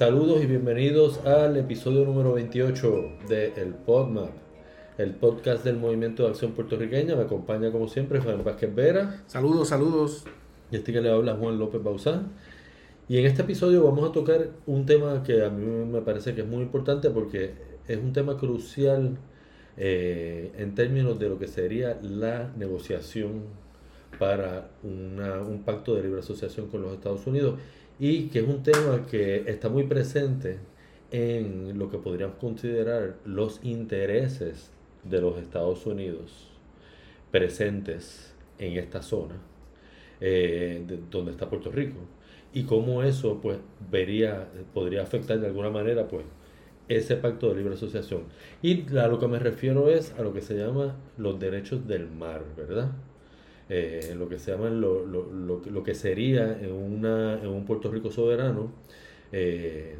Saludos y bienvenidos al episodio número 28 de El PodMap, el podcast del Movimiento de Acción Puertorriqueña. Me acompaña como siempre Juan Vázquez Vera. Saludos, saludos. Y este que le habla Juan López Bauzán. Y en este episodio vamos a tocar un tema que a mí me parece que es muy importante porque es un tema crucial eh, en términos de lo que sería la negociación para un pacto de libre asociación con los Estados Unidos y que es un tema que está muy presente en lo que podríamos considerar los intereses de los Estados Unidos presentes en esta zona eh, donde está Puerto Rico. Y cómo eso pues vería podría afectar de alguna manera pues ese pacto de libre asociación. Y a lo que me refiero es a lo que se llama los derechos del mar verdad eh, lo que se llama lo, lo, lo, que sería en, una, en un Puerto Rico soberano, eh,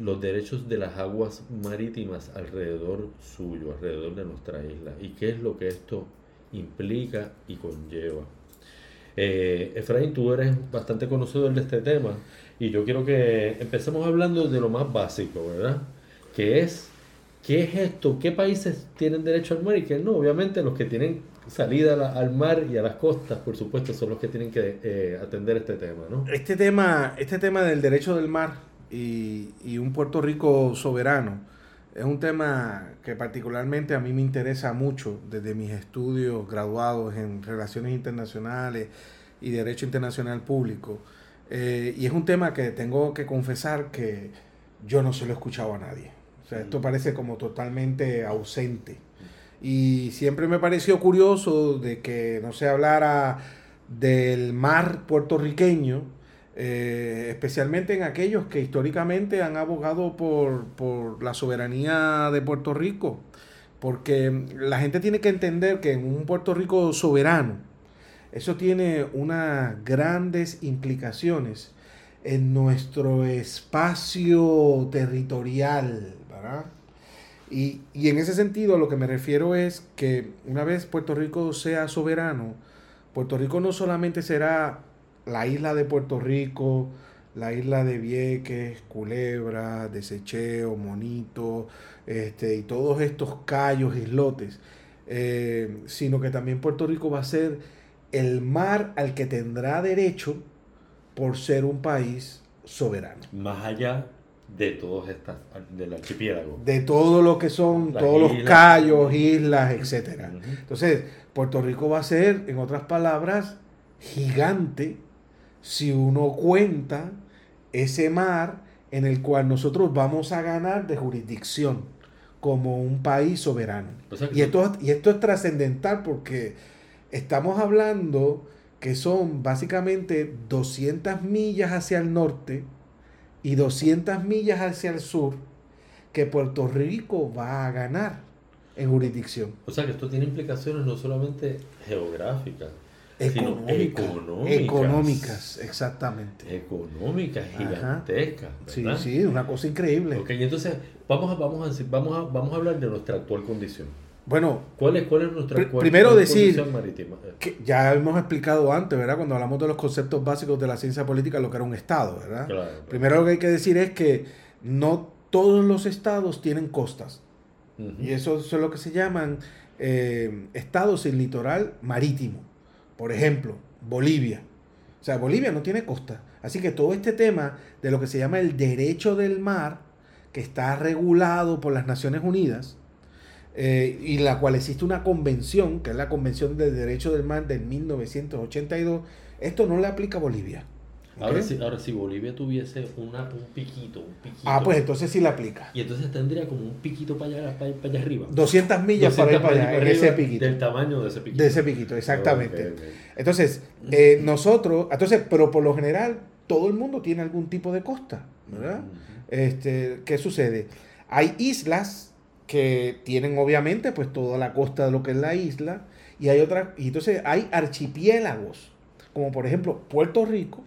los derechos de las aguas marítimas alrededor suyo, alrededor de nuestra isla, y qué es lo que esto implica y conlleva. Eh, Efraín, tú eres bastante conocedor de este tema y yo quiero que empecemos hablando de lo más básico, ¿verdad? Que es, ¿qué es esto? ¿Qué países tienen derecho al mar y qué no? Obviamente los que tienen salida al mar y a las costas, por supuesto, son los que tienen que eh, atender este tema, ¿no? Este tema, este tema del derecho del mar y, y, un Puerto Rico soberano es un tema que particularmente a mí me interesa mucho desde mis estudios graduados en relaciones internacionales y derecho internacional público. Eh, y es un tema que tengo que confesar que yo no se lo he escuchado a nadie. O sea, esto parece como totalmente ausente y siempre me pareció curioso de que no se hablara del mar puertorriqueño, eh, especialmente en aquellos que históricamente han abogado por, por la soberanía de Puerto Rico, porque la gente tiene que entender que en un Puerto Rico soberano, eso tiene unas grandes implicaciones en nuestro espacio territorial, ¿verdad? Y, en ese sentido lo que me refiero es que una vez Puerto Rico sea soberano, Puerto Rico no solamente será la isla de Puerto Rico, la isla de Vieques, Culebra, Desecheo, Monito, este, y todos estos callos, islotes, eh, sino que también Puerto Rico va a ser el mar al que tendrá derecho por ser un país soberano. Más allá de todos estas, del archipiélago. De todo lo que son, todos los callos, islas, etcétera. Entonces, Puerto Rico va a ser, en otras palabras, gigante si uno cuenta ese mar en el cual nosotros vamos a ganar de jurisdicción como un país soberano. y, esto, y esto es trascendental porque estamos hablando que son básicamente 200 millas hacia el norte, y 200 millas hacia el sur que Puerto Rico va a ganar en jurisdicción. O sea que esto tiene implicaciones no solamente geográficas, sino económicas. Económicas, exactamente. Económicas, gigantescas. Sí, sí, una cosa increíble. Ok, entonces vamos a, vamos, a, vamos, a, vamos a hablar de nuestra actual condición. Bueno, ¿cuál es, cuál es nuestra primero decir marítima? que ya hemos explicado antes, ¿verdad? Cuando hablamos de los conceptos básicos de la ciencia política, lo que era un estado, ¿verdad? Primero lo que hay que decir es que no todos los estados tienen costas. Y eso, es lo que se llaman eh, estados sin litoral marítimo. Por ejemplo, Bolivia. O sea, Bolivia no tiene costa. Así que todo este tema de lo que se llama el derecho del mar, que está regulado por las Naciones Unidas, eh, y la cual existe una convención, que es la Convención de Derecho del Mar del 1982, esto no le aplica a Bolivia. Ahora, si, ahora, si Bolivia tuviese una, un piquito, un piquito. Ah, pues entonces sí le aplica. Y entonces tendría como un piquito para allá, para, allá arriba. 200 millas para ir para allá, ese piquito. Del tamaño de ese piquito. De ese piquito, exactamente. Entonces, eh, nosotros, entonces, pero por lo general, todo el mundo tiene algún tipo de costa, ¿verdad? este, ¿Qué sucede? Hay islas que tienen obviamente pues toda la costa de lo que es la isla y hay otras y entonces hay archipiélagos como por ejemplo Puerto Rico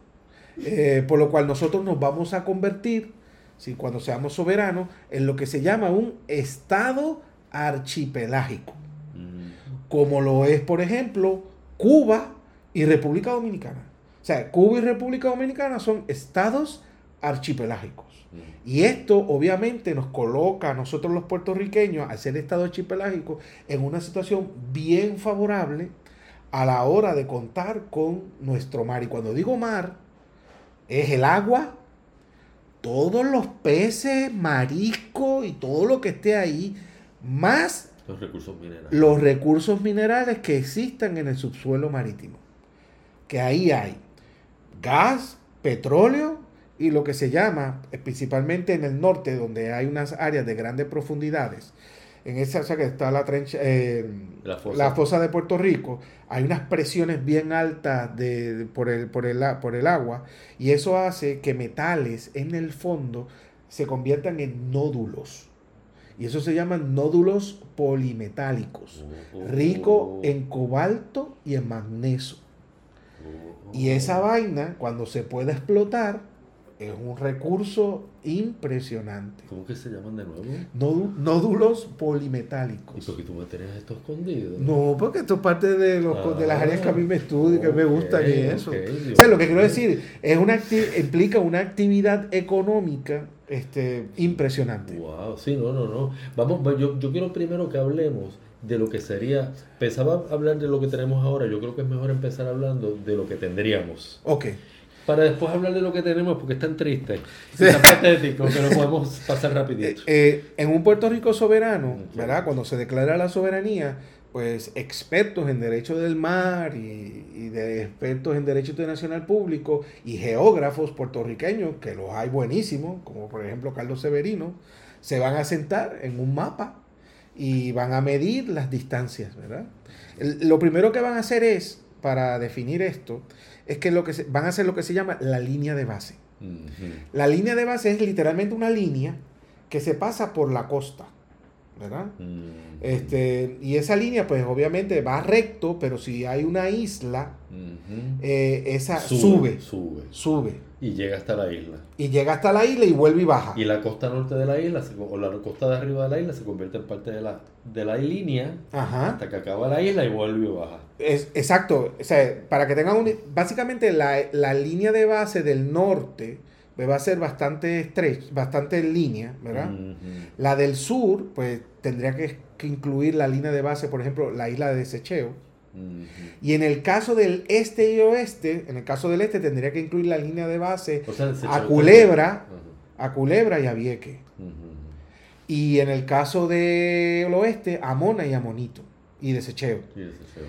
eh, por lo cual nosotros nos vamos a convertir si cuando seamos soberanos en lo que se llama un estado archipelágico como lo es por ejemplo Cuba y República Dominicana. O sea Cuba y República Dominicana son estados archipelágicos. Y esto obviamente nos coloca a nosotros los puertorriqueños, al ser Estado archipelágico, en una situación bien favorable a la hora de contar con nuestro mar. Y cuando digo mar, es el agua, todos los peces, mariscos y todo lo que esté ahí, más los recursos minerales. Los recursos minerales que existan en el subsuelo marítimo. Que ahí hay gas, petróleo y lo que se llama, principalmente en el norte, donde hay unas áreas de grandes profundidades, en esa o que está la, trencha, eh, la, fosa. de Puerto Rico, hay unas presiones bien altas de, por, el, por, el, por el agua y eso hace que metales en el fondo se conviertan en nódulos. Y eso se llaman nódulos polimetálicos, oh. rico en cobalto y en magnesio. Y esa vaina, cuando se puede explotar, es un recurso impresionante. ¿Cómo que se llaman de nuevo? nódulos polimetálicos. ¿Y por qué tú me tenés esto escondido? No, porque esto es parte de, los, de las áreas que a mí me estudio, que me gusta y eso. o sea, lo que quiero decir es una implica una actividad económica este, impresionante. Wow, sí, no, no, no. Vamos, yo, yo quiero primero que hablemos de lo que sería, pensaba hablar de lo que tenemos ahora, yo creo que es mejor empezar hablando de lo que tendríamos. Ok para después hablar de lo que tenemos porque es tan triste, es tan patético lo podemos pasar rapidito. Eh, en un Puerto Rico soberano, ¿verdad? Cuando se declara la soberanía, pues expertos en derecho del mar y, de expertos en derecho internacional público y geógrafos puertorriqueños, que los hay buenísimos, como por ejemplo Carlos Severino, se van a sentar en un mapa y van a medir las distancias, ¿verdad? lo primero que van a hacer es, para definir esto, es que, lo que van a hacer lo que se llama la línea de base. La línea de base es literalmente una línea que se pasa por la costa. ¿Verdad? este, y esa línea, pues obviamente va recto, pero si hay una isla, eh, esa sube, sube, sube, Y llega hasta la isla. Y llega hasta la isla y vuelve y baja. Y la costa norte de la isla, o la costa de arriba de la isla, se convierte en parte de la, de la línea hasta que acaba la isla y vuelve y baja. Es, exacto. O sea, para que tengan un. Básicamente, la, la línea de base del norte pues va a ser bastante estrecha, bastante en línea, ¿verdad? La del sur, pues tendría que, incluir la línea de base, por ejemplo, la isla de desecheo. Y en el caso del este y oeste, en el caso del este tendría que incluir la línea de base a Culebra, a Culebra y a Vieque. Y en el caso del oeste, a Mona y a Monito. Y desecheo.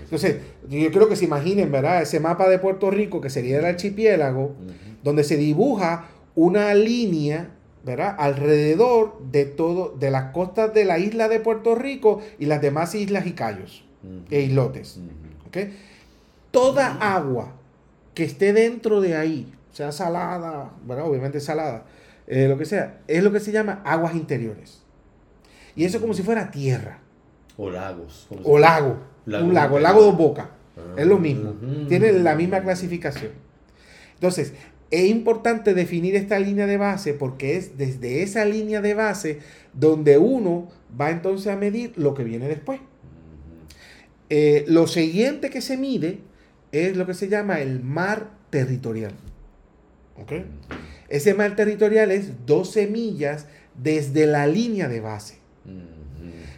Entonces, yo creo que se imaginen, ¿verdad? Ese mapa de Puerto Rico, que sería el archipiélago, donde se dibuja una línea, ¿verdad? Alrededor de todo, de las costas de la isla de Puerto Rico y las demás islas y cayos e islotes. Toda agua que esté dentro de ahí, sea salada, ¿verdad? Obviamente salada, eh, lo que sea, es lo que se llama aguas interiores. Y eso es como si fuera tierra. O lagos. O lago. un lago, el lago de Boca. es lo mismo. Tiene la misma clasificación. Entonces, es importante definir esta línea de base porque es desde esa línea de base donde uno va entonces a medir lo que viene después. Eh, lo siguiente que se mide es lo que se llama el mar territorial. Ese mar territorial es 12 millas desde la línea de base.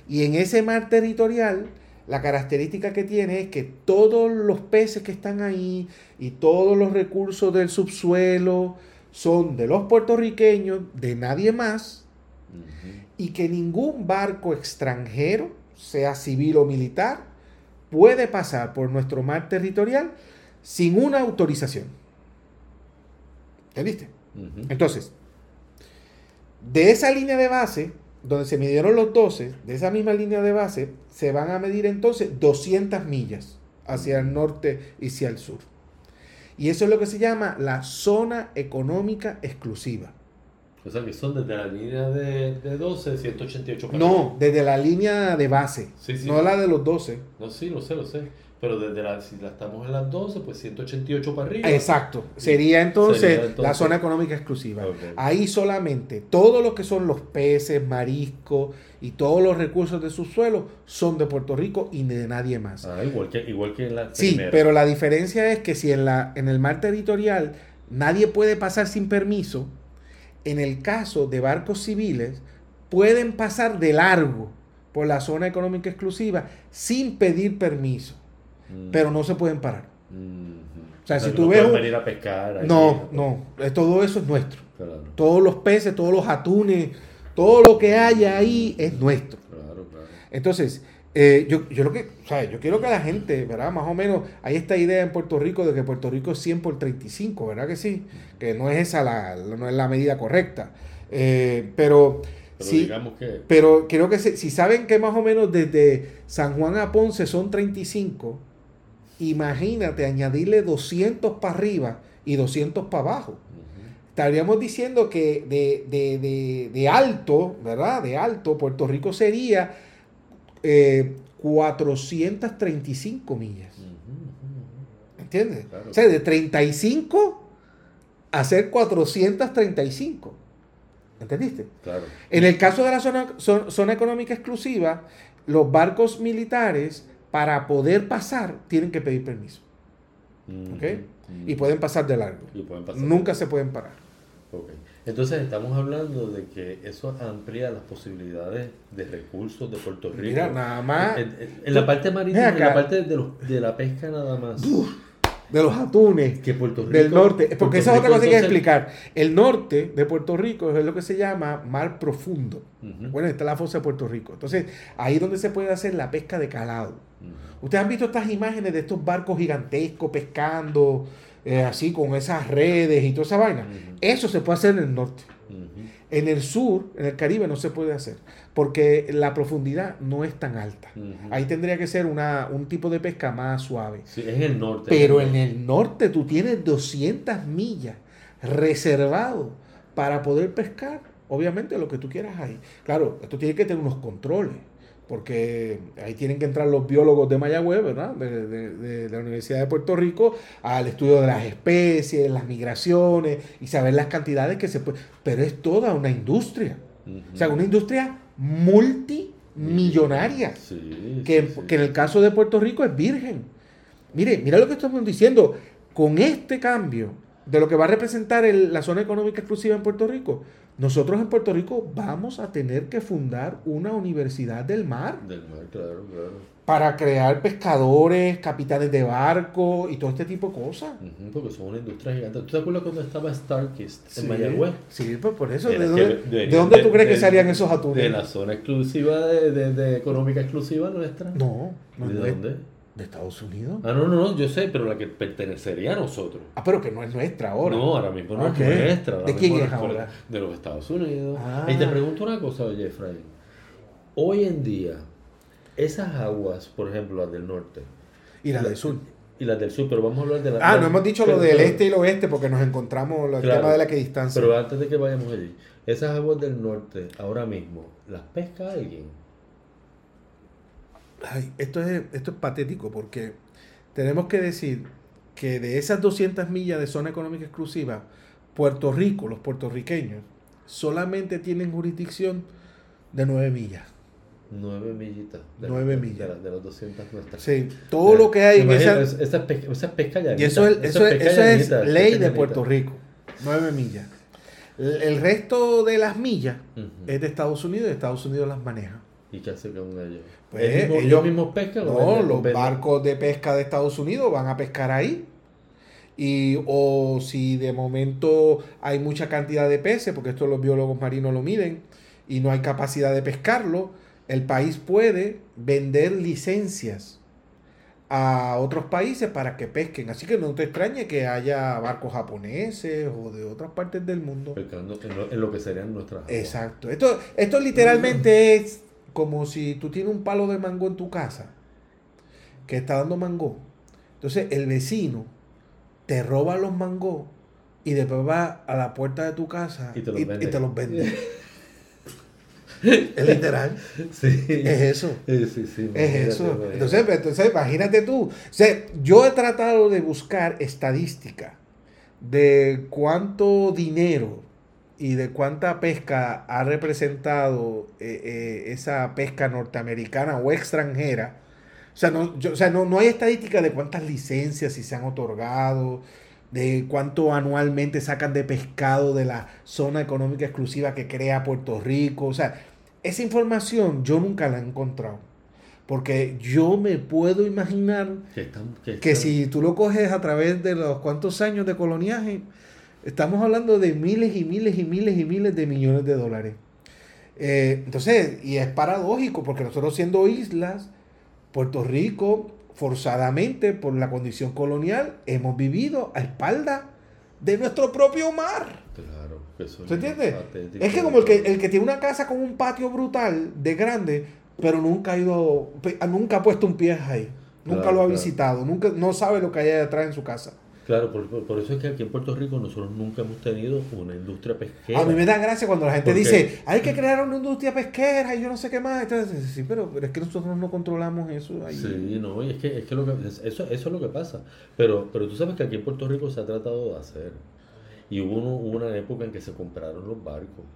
Y en ese mar territorial la característica que tiene es que todos los peces que están ahí y todos los recursos del subsuelo son de los puertorriqueños, de nadie más, y que ningún barco extranjero, sea civil o militar, puede pasar por nuestro mar territorial sin una autorización. ¿Entendiste? Entonces, de esa línea de base, donde se midieron los 12, de esa misma línea de base, se van a medir entonces 200 millas hacia el norte y hacia el sur. Y eso es lo que se llama la zona económica exclusiva. O sea que son desde la línea de, de 12, 188 No, desde la línea de base, no la de los 12. No, sí, lo sé, lo sé. Pero desde la, si la estamos en las 12, pues 188 para arriba. Exacto. Sería entonces, la zona económica exclusiva. Ahí solamente todos lo que son los peces, mariscos y todos los recursos de subsuelo son de Puerto Rico y de nadie más. Ah, igual que, igual que en la Sí, pero la diferencia es que si en, la, en el mar territorial nadie puede pasar sin permiso, en el caso de barcos civiles, pueden pasar de largo por la zona económica exclusiva sin pedir permiso, Mm. pero no se pueden parar. Mhm. O sea, si tú no ves venir a pescar. allí, No, no, eh, todo eso es nuestro. Claro, Todos los peces, todos los atunes, todo lo que haya ahí es nuestro. claro, claro. Entonces, eh, yo, yo lo que, o sea, yo quiero que la gente, ¿verdad? Más o menos, hay esta idea en Puerto Rico de que Puerto Rico es 100 por 35, ¿verdad que sí? Que no es esa la, no es la medida correcta. Eh, pero, Pero sí, digamos que. pero creo que si saben que más o menos desde San Juan a Ponce son 35, imagínate añadirle 200 para arriba y 200 para abajo estaríamos diciendo que de, de- de- de alto, ¿verdad? De alto, Puerto Rico sería eh, 435 millas. Ujú, ujú, ¿Entiendes? Claro. O sea, de 35 a ser 435. ¿Entendiste? Claro. En el caso de la zona, zo- zona económica exclusiva, los barcos militares, para poder pasar, tienen que pedir permiso. ¿Ok? ujú. Y pueden pasar de largo. Y pueden pasar. Nunca se pueden parar. Ok. Entonces estamos hablando de que eso amplía las posibilidades de recursos de Puerto Rico. Mira, nada más En, en- en la parte marítima, en la parte de, los- de la pesca nada más. de los atunes. Que Puerto Rico. del norte. Porque Puerto esa es otra cosa que hay que explicar. El norte de Puerto Rico es lo que se llama mar profundo. Bueno, está la fosa de Puerto Rico. Entonces, ahí es donde se puede hacer la pesca de calado. Ustedes han visto estas imágenes de estos barcos gigantescos pescando, eh, así con esas redes y toda esa vaina. Eso se puede hacer en el norte. En el sur, en el Caribe, no se puede hacer. Porque la profundidad no es tan alta. Ahí tendría que ser una, un tipo de pesca más suave. Sí, es el norte. Pero en el norte tú tienes 200 millas reservado para poder pescar, obviamente lo que tú quieras ahí. Claro, esto tiene que tener unos controles, porque ahí tienen que entrar los biólogos de Mayagüez, ¿verdad? De, de- de la Universidad de Puerto Rico, al estudio de las especies, las migraciones y saber las cantidades que se puede. Pero es toda una industria, o sea, una industria multimillonaria Sí, que, sí, sí. que en el caso de Puerto Rico es virgen. Mire, mira lo que estamos diciendo. Con este cambio de lo que va a representar el- la zona económica exclusiva en Puerto Rico, nosotros en Puerto Rico vamos a tener que fundar una universidad del mar Del mar, claro, claro. para crear pescadores, capitanes de barco y todo este tipo de cosas. Porque son una industria gigante. ¿Tú te acuerdas cuando estaba Starkist Sí, en Mayagüez? Sí, pues por eso. ¿De dónde, de tú crees que salían esos atunes? De la zona exclusiva, de, de- de económica exclusiva nuestra. No, no ¿De dónde? De Estados Unidos. Ah, no, no, no, yo sé, pero la que pertenecería a nosotros. Ah, pero que no es nuestra ahora. No, ahora mismo no es nuestra. ahora ¿De quién es ahora? De los Estados Unidos. Ah. Y te pregunto una cosa, oye, Efraín. Hoy en día, esas aguas, por ejemplo, las del norte Y la del sur. y las del sur, pero vamos a hablar de la... Ah, la- no hemos dicho lo del este y el oeste porque nos encontramos el Claro. tema de la equidistancia. Pero antes de que vayamos allí, esas aguas del norte, ahora mismo, ¿las pesca alguien? Ay, esto, es, esto es patético porque tenemos que decir que de esas 200 millas de zona económica exclusiva, Puerto Rico, los puertorriqueños, solamente tienen jurisdicción de 9 millas. Nueve millitas. De Nueve las- millas. De, las- de las 200 nuestras. Sí, todo lo que hay en esa... es- esa, es pesca, esa es pesca llanita, Y eso es, eso es, eso es llanita, ley de. Puerto Rico. 9 millas. El el resto de las millas es de Estados Unidos y Estados Unidos las maneja. ¿Y qué hace con ellos? Pues, ¿Ellos, mismos, ellos- ellos mismos pescan No, los venden? barcos de pesca de Estados Unidos van a pescar ahí. Y, o si de momento hay mucha cantidad de peces, porque esto los biólogos marinos lo miden, y no hay capacidad de pescarlo, el país puede vender licencias a otros países para que pesquen. Así que no te extrañe que haya barcos japoneses o de otras partes del mundo. Pescando en lo, en lo que serían nuestras. Exacto. Esto, esto literalmente es como si tú tienes un palo de mango en tu casa que está dando mango. Entonces el vecino te roba los mangos y después va a la puerta de tu casa Y te los vende. te los vende. es literal. Sí. Es eso. Sí, sí, sí, Es eso. Entonces, pues, entonces, imagínate tú. O sea, yo he tratado de buscar estadística de cuánto dinero y de cuánta pesca ha representado eh, eh, esa pesca norteamericana o extranjera. O sea, no, yo- o sea, no, no hay estadística de cuántas licencias si se han otorgado. de cuánto anualmente sacan de pescado de la zona económica exclusiva que crea Puerto Rico. O sea, esa información yo nunca la he encontrado. Porque yo me puedo imaginar que, si tú lo coges a través de los cuantos años de coloniaje, estamos hablando de miles y miles y miles y miles de millones de dólares. Eh, entonces, y es paradójico, porque nosotros siendo islas, Puerto Rico, forzadamente por la condición colonial, hemos vivido a espalda de nuestro propio mar. Claro, eso ¿Se entiende? Es que como el que, el que tiene una casa con un patio brutal de grande, pero nunca ha ido, nunca ha puesto un pie ahí. Nunca lo ha visitado, nunca, no sabe lo que hay detrás en su casa. Claro, por, eso es que aquí en Puerto Rico nosotros nunca hemos tenido una industria pesquera. A mí me da gracia cuando la gente dice, hay que crear una industria pesquera y yo no sé qué más. Entonces, sí, pero, es que nosotros no controlamos eso. Ahí. Sí, no, y es que, es que, lo que eso, eso es lo que pasa. Pero, pero tú sabes que aquí en Puerto Rico se ha tratado de hacer. Y hubo una época en que se compraron los barcos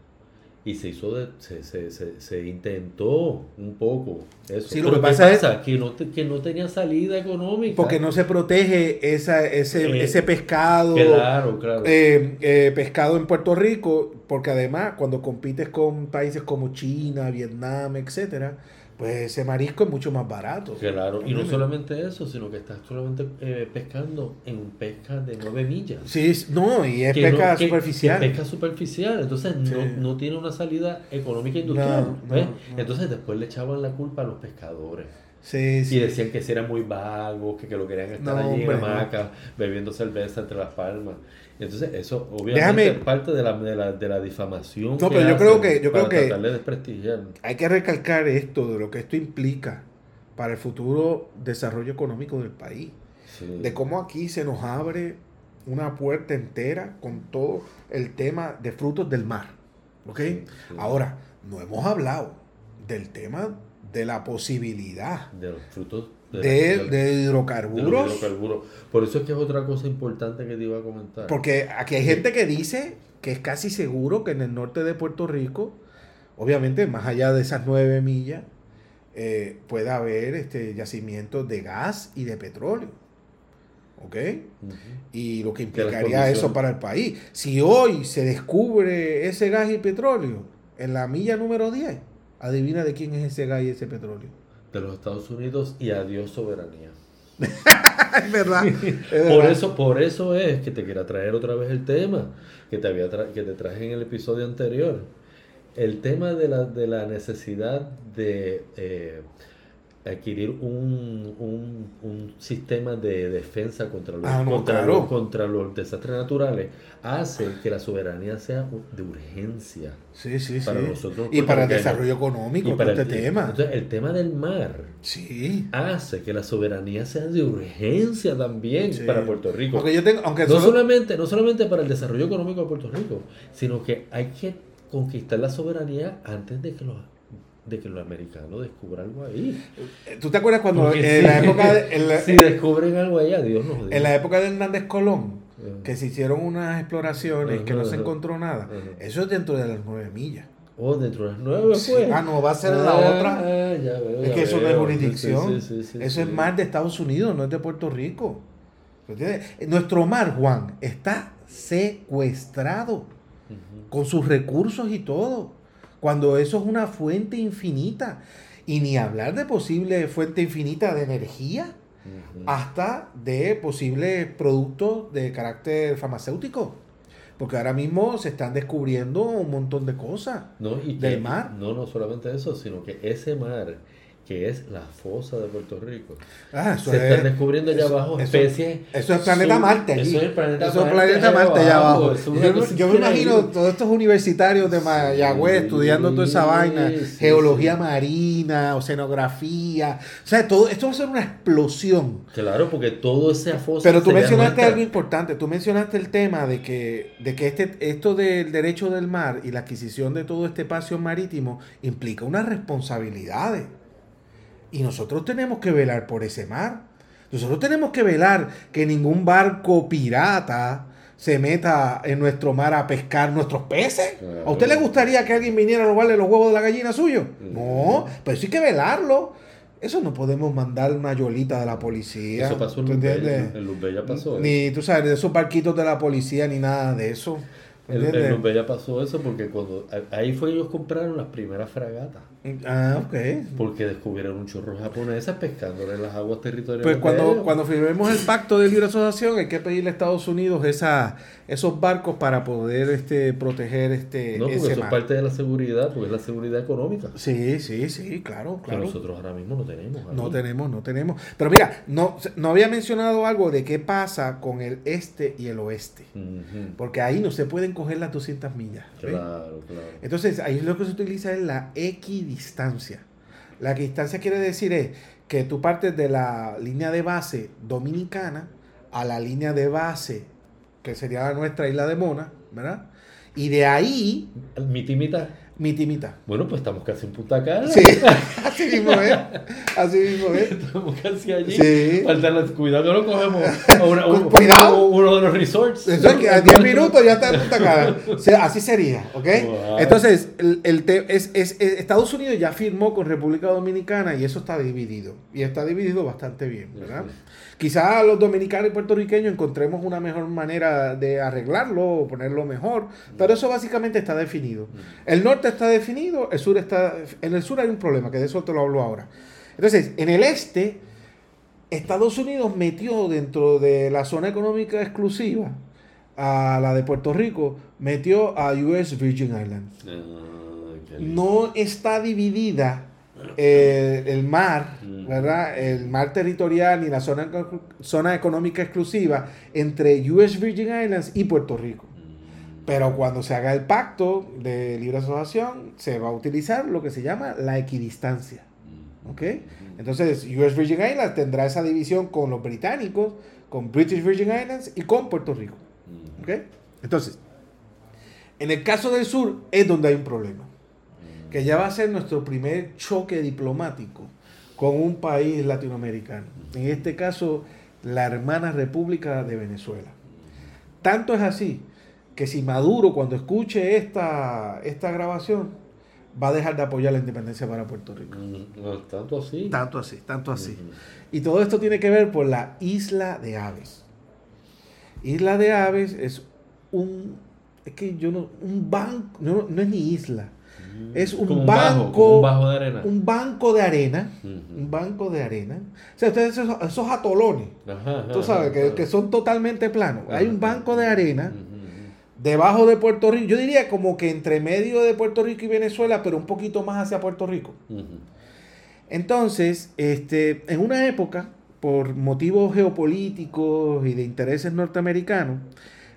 y se hizo de, se, se, se, se, intentó un poco eso. Sí, lo que pasa, es que no, que no tenía salida económica. Porque no se protege esa, ese, eh, ese pescado. Claro, claro. Eh, eh, pescado en Puerto Rico, porque además cuando compites con países como China, Vietnam, etcétera, pues ese marisco es mucho más barato. Claro, y no solamente eso, sino que estás solamente eh, pescando en pesca de nueve millas. Sí, no, y es pesca superficial. pesca superficial, entonces no, no, tiene una salida económica industrial. Entonces después le echaban la culpa a los pescadores. Sí, sí. Y decían que si eran muy vagos, que, que lo querían estar allí en hamaca, bebiendo cerveza entre las palmas. Entonces, eso obviamente es parte de la, de la, de la difamación. No, pero yo creo que, yo creo que desprestigiar. hay que recalcar esto, de lo que esto implica para el futuro desarrollo económico del país. De cómo aquí se nos abre una puerta entera con todo el tema de frutos del mar. ¿Ok? Ahora, no hemos hablado del tema de la posibilidad de los frutos de, hidrocarburos. Por eso es que es otra cosa importante que te iba a comentar. Porque aquí hay gente que dice que es casi seguro que en el norte de Puerto Rico, obviamente más allá de esas nueve millas, eh, pueda haber este, yacimientos de gas y de petróleo. ¿Ok? Y lo que implicaría eso para el país. Si hoy se descubre ese gas y petróleo en la milla número 10, adivina de quién es ese gas y ese petróleo de los Estados Unidos y adiós soberanía. es, verdad, Por eso, por eso es que te quiero traer otra vez el tema que te había que te traje en el episodio anterior. El tema de la, de la necesidad de eh, adquirir un, un, un, sistema de defensa contra los, ah, contra, los, contra los desastres naturales hace que la soberanía sea de urgencia sí, sí, para nosotros. Y para el desarrollo económico, para este tema. Entonces, el tema del mar sí. hace que la soberanía sea de urgencia también para Puerto Rico. Yo tengo, aunque no, solamente, no solamente para el desarrollo económico de Puerto Rico, sino que hay que conquistar la soberanía antes de que los de que los americanos descubran algo ahí. ¿Tú te acuerdas cuando en la época de, si descubren algo ahí, Dios nos En la época de Hernández Colón, que se hicieron unas exploraciones que no se encontró nada. Eso es dentro de las nueve millas. Oh, dentro de las nueve, pues. Ah, no, va a ser la ah, otra. Ah, es que eso no es jurisdicción. eso es mar de Estados Unidos, no es de Puerto Rico. Nuestro mar, Juan, está secuestrado con sus recursos y todo cuando eso es una fuente infinita. Y ni hablar de posible fuente infinita de energía, hasta de posibles productos de carácter farmacéutico. Porque ahora mismo se están descubriendo un montón de cosas del mar. No, no solamente eso, sino que ese mar que es la fosa de Puerto Rico. Ah, Se están descubriendo allá abajo especies. Eso es planeta Marte allí. Eso es planeta eso Marte, planeta Marte allá abajo. Yo, me imagino todos estos universitarios de Mayagüez estudiando toda esa vaina, geología marina, oceanografía. O sea, todo esto va a ser una explosión. Claro, porque todo ese fosa. Pero tú mencionaste algo importante. Tú mencionaste el tema de que, de que este, esto del derecho del mar y la adquisición de todo este espacio marítimo implica unas responsabilidades. Y nosotros tenemos que velar por ese mar. Nosotros tenemos que velar que ningún barco pirata se meta en nuestro mar a pescar nuestros peces. ¿A usted le gustaría que alguien viniera a robarle los huevos de la gallina suyo? No, pero sí hay que velarlo. Eso no podemos mandar una yolita de la policía. Eso pasó en ¿tú entiendes? en Luzbella pasó Ni, tú sabes, de esos barquitos de la policía, ni nada de eso. En, en Luzbella pasó eso porque cuando ahí fue ellos compraron las primeras fragatas. Ah, ok. Porque descubrieron un chorro japonesas pescándole en las aguas territoriales. Pues cuando, cuando firmemos el pacto de libre asociación hay que pedirle a Estados Unidos esa, esos barcos para poder este, proteger este, No, porque ese eso es parte de la seguridad, porque es la seguridad económica. Sí, sí, sí, claro, Que claro. nosotros ahora mismo no tenemos. No tenemos, no tenemos. Pero mira, no, no había mencionado algo de qué pasa con el este y el oeste. Porque ahí no se pueden coger las 200 millas. ¿ves? Claro, claro. Entonces, ahí lo que se utiliza es la equidistancia. La equidistancia quiere decir es que tú partes de la línea de base dominicana a la línea de base, que sería nuestra isla de Mona, ¿verdad? Y de ahí, Mi timita. Bueno, pues estamos casi en Punta Cana. Sí, así mismo es. Así mismo es. Estamos casi allí. Sí. Falta la- cuidado que no cogemos una- un- Cuidado. uno de los resorts. Eso es que a 10 minutos ya está en Punta Cana. O sea, así sería, ¿ok? Wow. Entonces, el, el te- es, es- es- Estados Unidos ya firmó con República Dominicana y eso está dividido. Y está dividido bastante bien, ¿verdad? Ujú. Quizás los dominicanos y puertorriqueños encontremos una mejor manera de arreglarlo o ponerlo mejor, pero eso básicamente está definido. El norte está definido, el sur está... En el sur hay un problema, que de eso te lo hablo ahora. Entonces, en el este, Estados Unidos metió dentro de la zona económica exclusiva a la de Puerto Rico, metió a US Virgin Islands. Ah. No está dividida eh, el mar, Mm. ¿verdad? El mar territorial ni la zona, zona económica exclusiva entre US Virgin Islands y Puerto Rico. Mm. Pero cuando se haga el pacto de libre asociación, se va a utilizar lo que se llama la equidistancia. Mm. ¿Ok? Entonces, US Virgin Islands tendrá esa división con los británicos, con British Virgin Islands y con Puerto Rico. Mm. ¿Ok? Entonces, en el caso del sur es donde hay un problema. Que ya va a ser nuestro primer choque diplomático con un país latinoamericano. En este caso, la hermana República de Venezuela. Tanto es así que si Maduro cuando escuche esta, esta grabación va a dejar de apoyar la independencia para Puerto Rico. Mm, No, tanto así. Tanto así, tanto así. Y todo esto tiene que ver por la isla de aves. Isla de aves es un, es que yo no, un banco, no, no es ni isla, es un Como banco, bajo, un bajo de arena. un banco de arena, un banco de arena. O sea, ustedes esos, esos atolones, Ajá, ajá, tú sabes, que, ajá. que son totalmente planos. Hay un banco de arena debajo de Puerto Rico, yo diría como que entre medio de Puerto Rico y Venezuela, pero un poquito más hacia Puerto Rico. Entonces, este, en una época, por motivos geopolíticos y de intereses norteamericanos,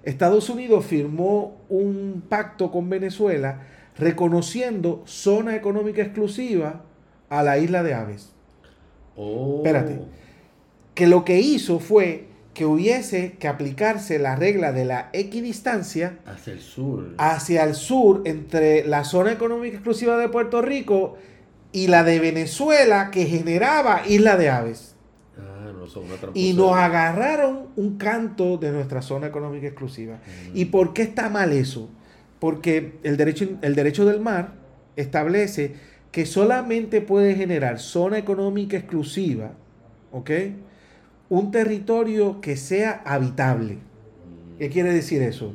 Estados Unidos firmó un pacto con Venezuela reconociendo zona económica exclusiva a la isla de Aves. Oh. Espérate. Que lo que hizo fue que hubiese que aplicarse la regla de la equidistancia Hacia el sur. hacia el sur entre la zona económica exclusiva de Puerto Rico y la de Venezuela que generaba Isla de Aves. Ah, no, son una. Y nos agarraron un canto de nuestra zona económica exclusiva. Mm. ¿Y por qué está mal eso? Porque el derecho, el derecho del mar establece que solamente puede generar zona económica exclusiva, ¿ok? Un territorio que sea habitable. ¿Qué quiere decir eso?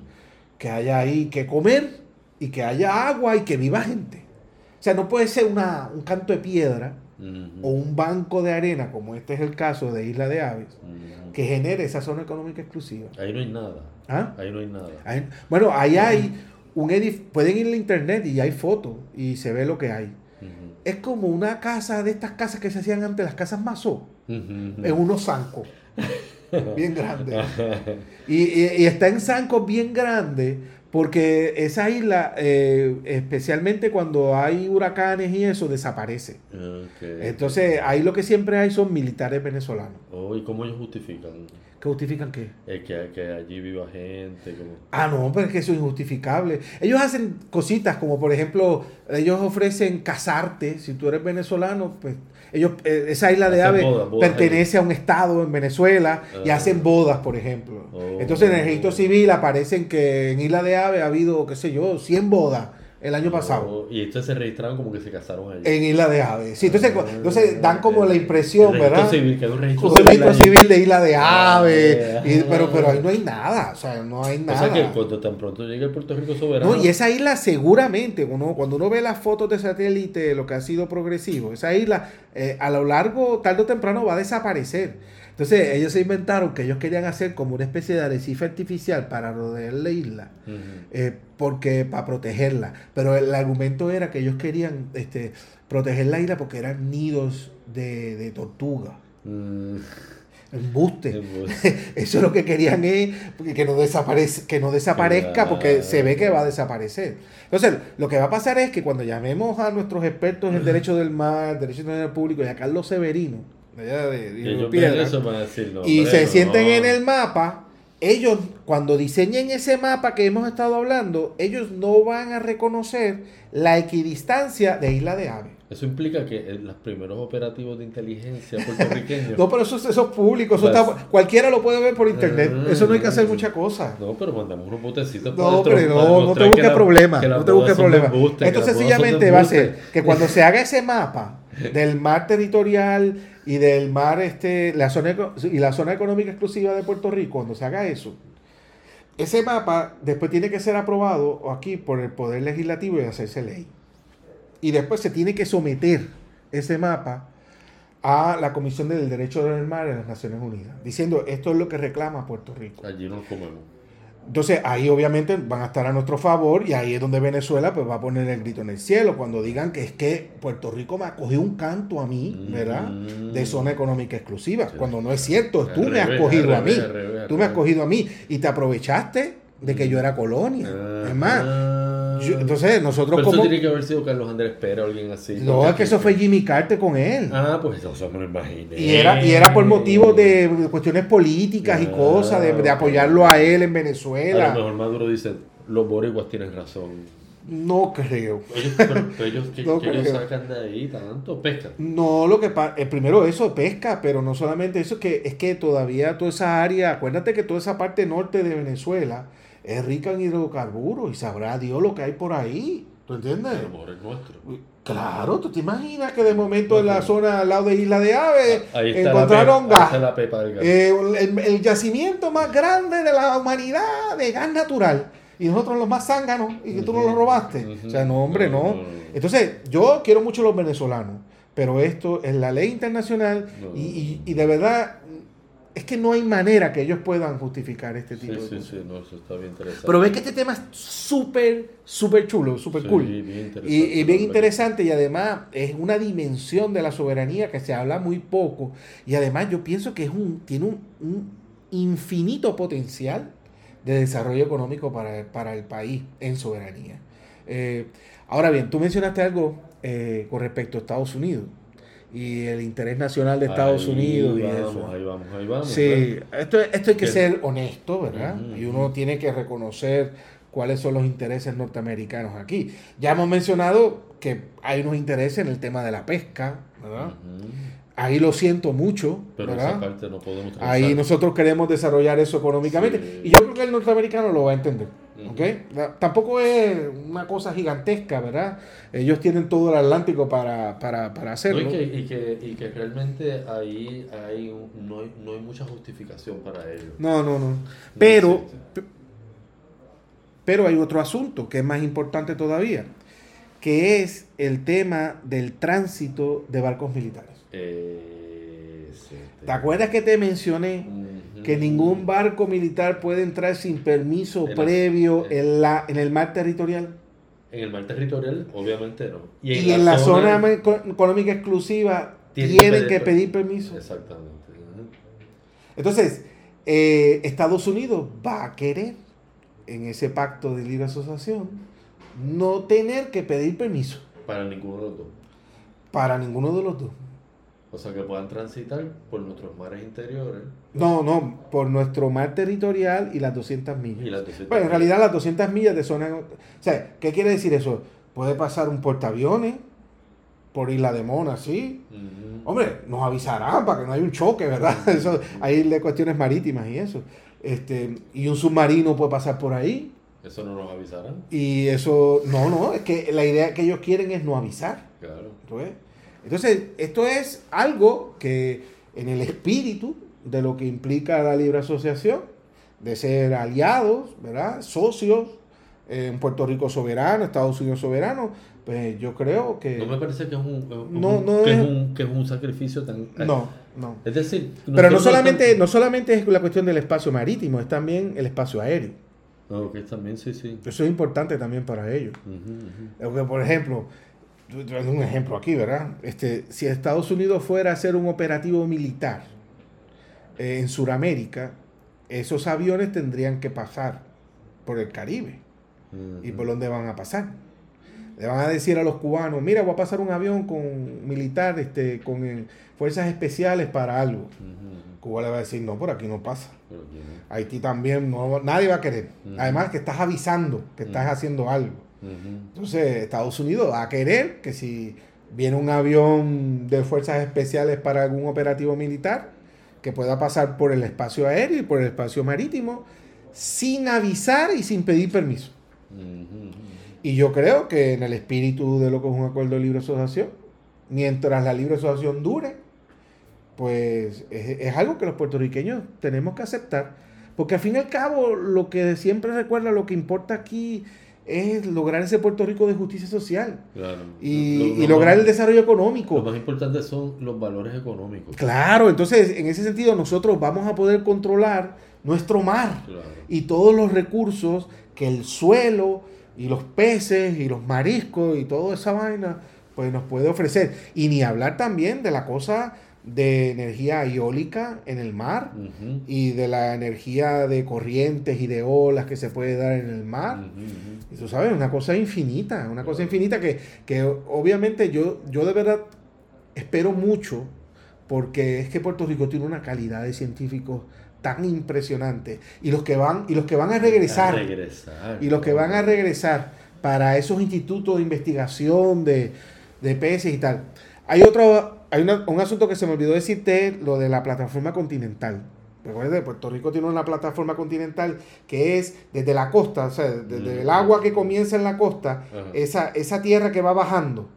Que haya ahí que comer y que haya agua y que viva gente. O sea, no puede ser una, un canto de piedra o un banco de arena, como este es el caso de Isla de Aves, que genere esa zona económica exclusiva. Ahí no hay nada. ¿Ah? Ahí no hay nada. Ahí- bueno, ahí hay un edificio, pueden ir a internet y hay fotos y se ve lo que hay. Es como una casa de estas casas que se hacían antes, las casas Mazó, Ujú. en unos zancos bien grandes. Y, y- y está en zancos bien grandes porque esa isla, eh, especialmente cuando hay huracanes y eso, desaparece. Entonces, ahí lo que siempre hay son militares venezolanos. Oh, ¿Y cómo ellos justifican? ¿Que justifican qué? Eh, que, que allí viva gente. Como... Ah, no, pero es que eso es injustificable. Ellos hacen cositas como, por ejemplo, ellos ofrecen casarte. Si tú eres venezolano, pues ellos, eh, esa isla de aves bodas, bodas pertenece a un estado en Venezuela y Ah. hacen bodas, por ejemplo. Oh. Entonces en el registro civil aparecen que en Isla de Aves ha habido, qué sé yo, 100 bodas el año pasado. Y estos se registraron como que se casaron allí. En Isla de Aves. Sí, entonces, entonces dan como la impresión, El ¿verdad? Civil, que es un registro Un civil registro allí. civil de Isla de Aves. Ah. y- pero, pero ahí no hay nada. O sea, no hay O nada. sea que cuando tan pronto llegue el Puerto Rico soberano. No, y esa isla seguramente, uno, cuando uno ve las fotos de satélite, lo que ha sido progresivo, esa isla eh, a lo largo, tarde o temprano va a desaparecer. Entonces ellos se inventaron que ellos querían hacer como una especie de arrecife artificial para rodear la isla, eh, porque para protegerla. Pero el argumento era que ellos querían este, proteger la isla porque eran nidos de, de tortuga. Mm, Embuste. Eso es lo que querían es que no, desaparezca, que no desaparezca porque se ve que va a desaparecer. Entonces, lo que va a pasar es que cuando llamemos a nuestros expertos en derecho del mar, derecho internacional público y a Carlos Severino, allá de, de ellos Piedra, eso y se sienten no. en el mapa, ellos cuando diseñen ese mapa que hemos estado hablando, ellos no van a reconocer la equidistancia de Isla de Ave. Eso implica que eh, los primeros operativos de inteligencia puertorriqueños. No, pero eso, eso es público, eso Pues- está- cualquiera lo puede ver por internet. Ah. Eso no hay que hacer mucha cosa. No, pero mandamos unos botecitos No, para dentro, no, no te busques problemas. No te busques problemas. Esto sencillamente va a ser que cuando se haga ese mapa del mar territorial y del mar, este, la zona y la zona económica exclusiva de Puerto Rico, cuando se haga eso, ese mapa después tiene que ser aprobado aquí por el Poder Legislativo y hacerse ley. Y después se tiene que someter ese mapa a la Comisión del Derecho del Mar de las Naciones Unidas, diciendo esto es lo que reclama Puerto Rico. Allí nos comemos. Entonces ahí obviamente van a estar a nuestro favor y ahí es donde Venezuela pues va a poner el grito en el cielo cuando digan que es que Puerto Rico me acogió un canto a mí, ¿verdad? Mm. De zona económica exclusiva, Sí. cuando no es cierto, tú Al me has cogido a mí, revés, tú me has cogido a mí y te aprovechaste de que yo era colonia. Ah, es más, ah. Yo- entonces nosotros Pero eso como... tiene que haber sido Carlos Andrés Pérez o alguien así. No, es que eso fue Jimmy Carter con él. Ah, pues eso me lo imaginé. Y era, y era por motivos de cuestiones políticas y Ah, cosas, de, apoyarlo a él en A Venezuela. lo mejor Maduro dice, los boricuas tienen razón. No creo. Ellos, pero, pero ellos, ¿qué, No ellos sacan de ahí tanto? Pesca. No, lo que pasa, primero eso, pesca, pero no solamente eso, que es que todavía toda esa área, acuérdate que toda esa parte norte de Venezuela es rica en hidrocarburos y sabrá Dios lo que hay por ahí. ¿Tú entiendes? lo mejor es nuestro. Claro, ¿tú te imaginas que de momento en la zona al lado de Isla de Aves está, encontraron gas? Eh, el, el yacimiento más grande de la humanidad de gas natural. Y nosotros los más zánganos y que tú no lo robaste. O sea, no, hombre, no. No, no, no. Entonces, yo quiero mucho a los venezolanos, pero esto es la ley internacional No. y, y- y de verdad es que no hay manera que ellos puedan justificar este tipo Sí, de sí, cosas. sí, no, eso está bien interesante. Pero ves que este tema es súper, súper chulo, súper cool. bien Y, y bien interesante y además es una dimensión de la soberanía que se habla muy poco y además yo pienso que es un, tiene un, un infinito potencial de desarrollo económico para, para el país en soberanía. Eh, ahora bien, tú mencionaste algo eh, con respecto a Estados Unidos y el interés nacional de Estados Ahí Unidos y vamos, eso. Ahí vamos, ahí vamos. Sí, esto, esto hay que ser honesto, ¿verdad? Y uno tiene que reconocer cuáles son los intereses norteamericanos aquí. Ya hemos mencionado que hay unos intereses en el tema de la pesca, ¿verdad? Ahí lo siento mucho, Pero esa parte no podemos Ahí nosotros queremos desarrollar eso económicamente. Sí. Y yo creo que el norteamericano lo va a entender. Ujú. ¿ok? La- Tampoco es una cosa gigantesca, ¿verdad? Ellos tienen todo el Atlántico para, para, para No, hacerlo. y, que, y, que, y que realmente ahí hay un- no, hay, no hay mucha justificación para ello. No, no, no. Pero, pero hay otro asunto que es más importante todavía, que es el tema del tránsito de barcos militares. Eh, sí, ¿Te acuerdas que te mencioné Ujú. Que ningún barco militar puede entrar sin permiso En previo en- en, la, en el mar territorial? En el mar territorial, obviamente no. Y en, la, zona, eco- económica exclusiva Tienen tienen, que pedir- permiso. Exactamente. Entonces, eh, Estados Unidos va a querer, en ese pacto de libre asociación, no tener que pedir permiso Para ninguno de los dos. para ninguno de los dos. O sea, que puedan transitar por nuestros mares interiores No, no, por nuestro mar territorial y las 200 millas. y las 200 Bueno, en realidad las 200 millas de zona... O sea, ¿qué quiere decir eso? Puede pasar un portaaviones por Isla de Mona, ¿sí? Ujú. Hombre, nos avisarán para que no haya un choque, ¿verdad? Eso, hay de cuestiones marítimas y eso. Este, y un submarino puede pasar por ahí. Eso no nos avisarán. Y eso, no, no, es que la idea que ellos quieren es no avisar. Claro. Entonces, esto es algo que en el espíritu de lo que implica la libre asociación, de ser aliados, ¿verdad? Socios, en Puerto Rico soberano, Estados Unidos soberano, pues yo creo que... No me parece que es un, que es, un, que es un sacrificio tan... No, no. Es decir... Pero no solamente, no solamente es la cuestión del espacio marítimo, es también el espacio aéreo. No, que también, sí, sí. Eso es importante también para ellos. por ejemplo, un ejemplo aquí, ¿verdad? Este, si Estados Unidos fuera a hacer un operativo militar eh, en Sudamérica, esos aviones tendrían que pasar por el Caribe. ¿Y por dónde van a pasar? Le van a decir a los cubanos, mira, voy a pasar un avión con militar, este, con eh, fuerzas especiales para algo. Cuba le va a decir, no, por aquí no pasa. Haití también, no, nadie va a querer. Además que estás avisando que estás haciendo algo. Entonces, Estados Unidos va a querer que si viene un avión de fuerzas especiales para algún operativo militar, que pueda pasar por el espacio aéreo y por el espacio marítimo, sin avisar y sin pedir permiso. Y yo creo que en el espíritu de lo que es un acuerdo de libre asociación, mientras la libre asociación dure, pues es, algo que los puertorriqueños tenemos que aceptar. Porque al fin y al cabo, lo que siempre recuerda, lo que importa aquí es lograr ese Puerto Rico de justicia social y, lograr el desarrollo económico. Lo más importante son los valores económicos. Claro, entonces en ese sentido nosotros vamos a poder controlar nuestro mar y todos los recursos que el suelo y los peces y los mariscos y toda esa vaina pues nos puede ofrecer. Y ni hablar también de la cosa de energía eólica en el mar y de la energía de corrientes y de olas que se puede dar en el mar. Y tú sabes, una cosa infinita, una cosa infinita que, que, obviamente yo, yo de verdad espero mucho porque es que Puerto Rico tiene una calidad de científicos tan impresionante. Y los que van y los que van a regresar, y los que van a regresar para esos institutos de investigación de, de peces y tal. Hay otro hay un asunto que se me olvidó decirte, lo de la plataforma continental. Recuerda, Puerto Rico tiene una plataforma continental que es desde la costa, o sea, desde el agua que comienza en la costa, esa, esa tierra que va bajando,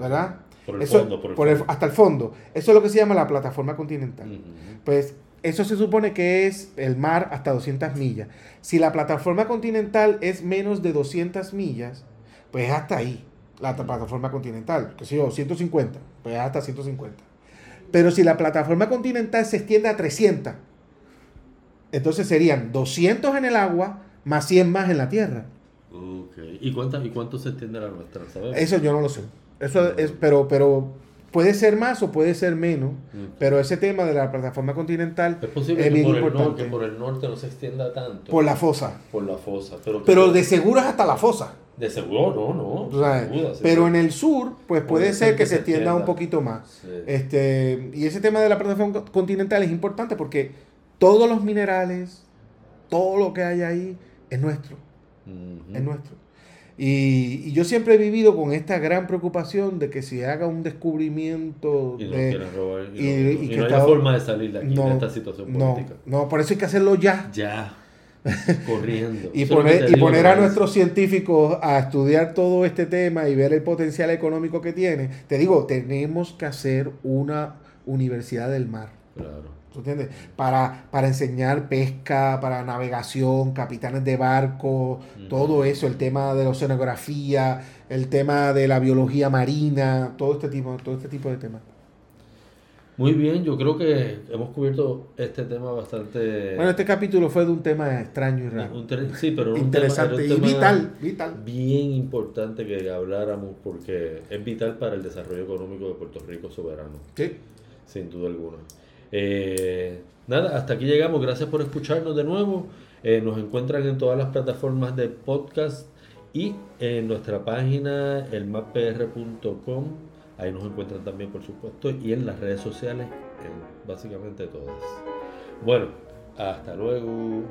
¿verdad? Por el fondo, por el hasta el fondo. Eso es lo que se llama la plataforma continental. Pues eso se supone que es el mar hasta 200 millas. Si la plataforma continental es menos de 200 millas, pues hasta ahí la plataforma continental, que sé yo, 150, pues hasta 150. Pero si la plataforma continental se extiende a 300, entonces serían 200 en el agua más 100 más en la tierra. ¿Y, cuánto, ¿Y cuánto se extiende la nuestra? Eso yo no lo sé. Eso es, pero, pero puede ser más o puede ser menos, mm. pero ese tema de la plataforma continental es, posible bien por importante. El que por el norte no se extienda tanto. Por la fosa. Por la fosa. Pero, pero de seguro es hasta la fosa. De seguro, no, no. pero en el sur, pues puede, ser, que, se extienda, un poquito más. Este, y ese tema de la plataforma continental es importante porque todos los minerales, todo lo que hay ahí es nuestro. Es nuestro. Y, yo siempre he vivido con esta gran preocupación de que si haga un descubrimiento y, y, que no haya forma de salir de aquí en esta situación política. No, por eso hay que hacerlo ya. Ya. corriendo. y poner, y poner a nuestros científicos a estudiar todo este tema y ver el potencial económico que tiene. Te digo, tenemos que hacer una universidad del mar. Claro. Entiendes? Para, para enseñar pesca, para navegación, capitanes de barco, todo eso, el tema de la oceanografía, el tema de la biología marina, todo este tipo, todo este tipo de temas. Muy bien, yo creo que hemos cubierto este tema bastante... Bueno, este capítulo fue de un tema extraño y raro. sí, pero interesante y vital, vital. Bien importante que habláramos porque es vital para el desarrollo económico de Puerto Rico soberano. Sí. Sin duda alguna. Eh, nada, hasta aquí llegamos. Gracias por escucharnos de nuevo. Eh, nos encuentran en todas las plataformas de podcast y en nuestra página elmappr.com Ahí nos encuentran también, por supuesto, y en las redes sociales, en básicamente todas. Bueno, hasta luego.